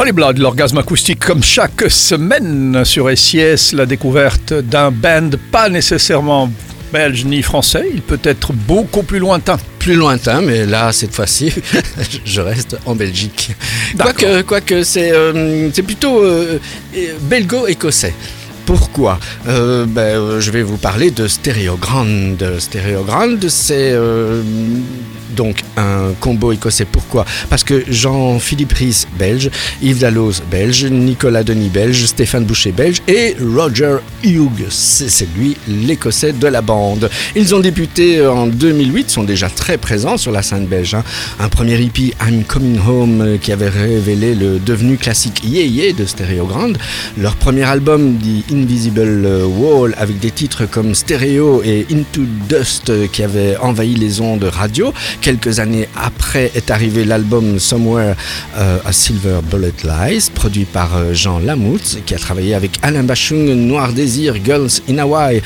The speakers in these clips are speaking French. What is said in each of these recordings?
Holy Blood, l'orgasme acoustique comme chaque semaine sur SIS, la découverte d'un band pas nécessairement belge ni français, il peut être beaucoup plus lointain. Plus lointain, mais là, cette fois-ci, je reste en Belgique. Quoique, quoique c'est euh, c'est plutôt euh, belgo-écossais. Pourquoi? Euh, ben, euh, Je vais vous parler de Stereogrand. Stereogrand, c'est euh, donc un combo écossais. Pourquoi? Parce que Jean-Philippe Ries, belge, Yves Dalloz, belge, Nicolas Denis, belge, Stéphane Boucher, belge et Roger Hughes, c'est lui l'écossais de la bande. Ils ont débuté en 2008, sont déjà très présents sur la scène belge. Hein. Un premier hippie, I'm Coming Home, qui avait révélé le devenu classique Yeah Yeah de Stereogrand. Leur premier album dit Invisible Wall avec des titres comme Stereo et Into Dust qui avaient envahi les ondes radio. Quelques années après est arrivé l'album Somewhere euh, a Silver Bullet Lies, produit par euh, Jean Lamoutz, qui a travaillé avec Alain Bachung, Noir Désir, Girls in Hawaii,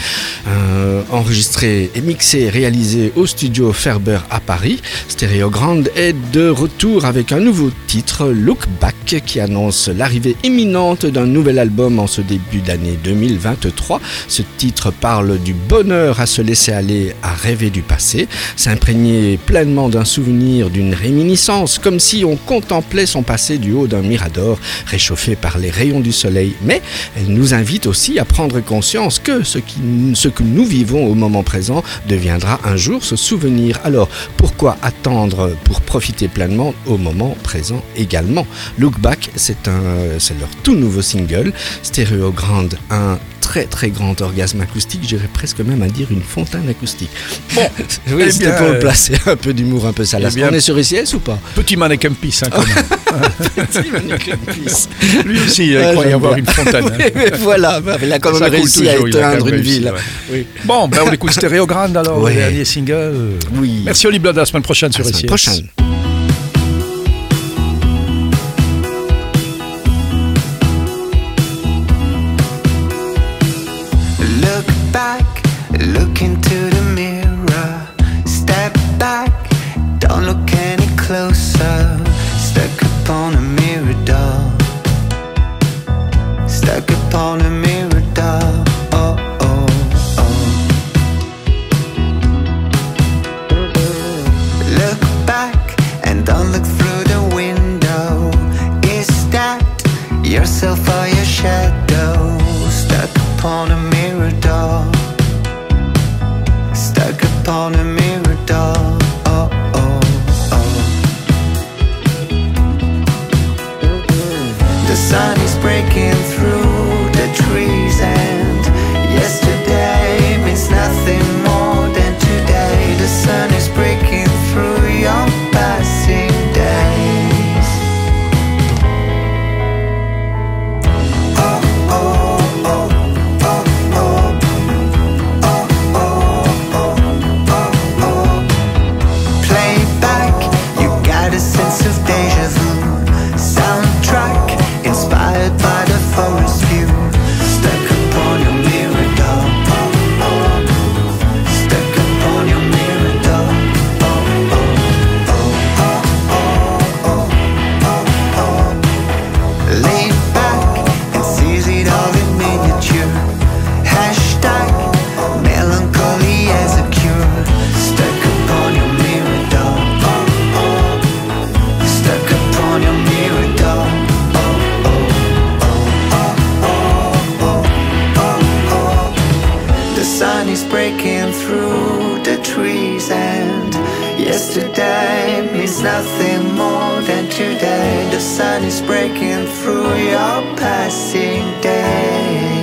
euh, enregistré et mixé, réalisé au studio Ferber à Paris. Stereo Grande est de retour avec un nouveau titre, Look Back, qui annonce l'arrivée imminente d'un nouvel album en ce début d'année 2023. Ce titre parle du bonheur à se laisser aller, à rêver du passé, s'imprégner d'un souvenir, d'une réminiscence, comme si on contemplait son passé du haut d'un mirador réchauffé par les rayons du soleil. Mais elle nous invite aussi à prendre conscience que ce, ce que nous vivons au moment présent deviendra un jour ce souvenir. Alors pourquoi attendre pour profiter pleinement au moment présent également? Look Back, c'est leur tout nouveau single, Stéréo Grande, un très très grand orgasme acoustique, j'irais presque même à dire une fontaine acoustique. Bon, oui, c'était pour le placer un peu d'humour, un peu salace. On est sur ICS ou pas? Petit mannequin pisse, hein, quand même. Petit mannequin pisse. Lui aussi, il croyait y avoir une fontaine. Oui, mais voilà, il a quand même réussi à éteindre une ville. Oui. Bon, ben on écoute Stéréo Grande alors, Ouais. le dernier single. Oui. Merci Oli Blood, à la semaine prochaine À sur SIS. prochaine. Look back, look into the mirror. Step back, don't look any closer. Breaking through breaking through the trees and yesterday means nothing more than today. The sun is breaking through your passing day.